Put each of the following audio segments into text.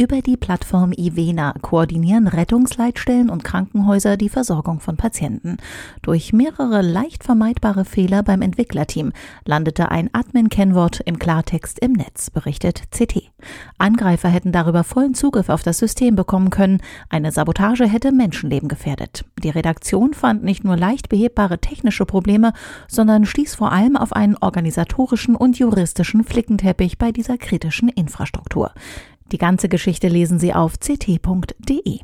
Über die Plattform Ivena koordinieren Rettungsleitstellen und Krankenhäuser die Versorgung von Patienten. Durch mehrere leicht vermeidbare Fehler beim Entwicklerteam landete ein Admin-Kennwort im Klartext im Netz, berichtet CT. Angreifer hätten darüber vollen Zugriff auf das System bekommen können. Eine Sabotage hätte Menschenleben gefährdet. Die Redaktion fand nicht nur leicht behebbare technische Probleme, sondern stieß vor allem auf einen organisatorischen und juristischen Flick Flickenteppich bei dieser kritischen Infrastruktur. Die ganze Geschichte lesen Sie auf ct.de.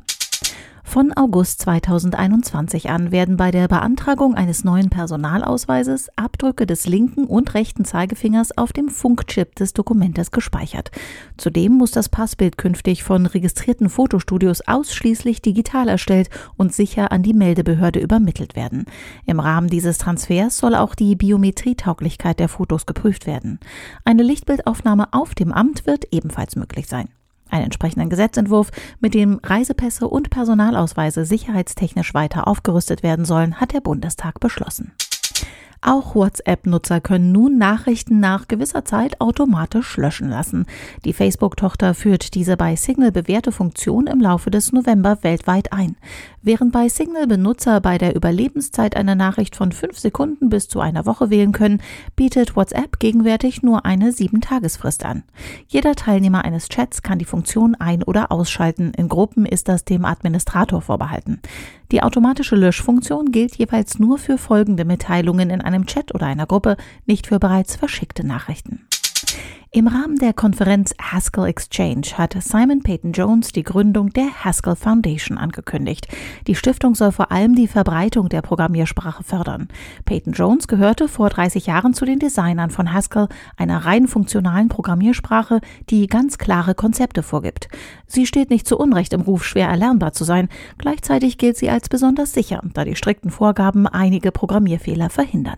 Von August 2021 an werden bei der Beantragung eines neuen Personalausweises Abdrücke des linken und rechten Zeigefingers auf dem Funkchip des Dokumentes gespeichert. Zudem muss das Passbild künftig von registrierten Fotostudios ausschließlich digital erstellt und sicher an die Meldebehörde übermittelt werden. Im Rahmen dieses Transfers soll auch die Biometrietauglichkeit der Fotos geprüft werden. Eine Lichtbildaufnahme auf dem Amt wird ebenfalls möglich sein. Einen entsprechenden Gesetzentwurf, mit dem Reisepässe und Personalausweise sicherheitstechnisch weiter aufgerüstet werden sollen, hat der Bundestag beschlossen. Auch WhatsApp-Nutzer können nun Nachrichten nach gewisser Zeit automatisch löschen lassen. Die Facebook-Tochter führt diese bei Signal bewährte Funktion im Laufe des November weltweit ein. Während bei Signal Benutzer bei der Überlebenszeit einer Nachricht von fünf Sekunden bis zu einer Woche wählen können, bietet WhatsApp gegenwärtig nur eine Sieben-Tagesfrist an. Jeder Teilnehmer eines Chats kann die Funktion ein- oder ausschalten. In Gruppen ist das dem Administrator vorbehalten. Die automatische Löschfunktion gilt jeweils nur für folgende Mitteilungen in einem Chat oder einer Gruppe, nicht für bereits verschickte Nachrichten. Im Rahmen der Konferenz Haskell Exchange hat Simon Peyton Jones die Gründung der Haskell Foundation angekündigt. Die Stiftung soll vor allem die Verbreitung der Programmiersprache fördern. Peyton Jones gehörte vor 30 Jahren zu den Designern von Haskell, einer rein funktionalen Programmiersprache, die ganz klare Konzepte vorgibt. Sie steht nicht zu Unrecht im Ruf, schwer erlernbar zu sein. Gleichzeitig gilt sie als besonders sicher, da die strikten Vorgaben einige Programmierfehler verhindern.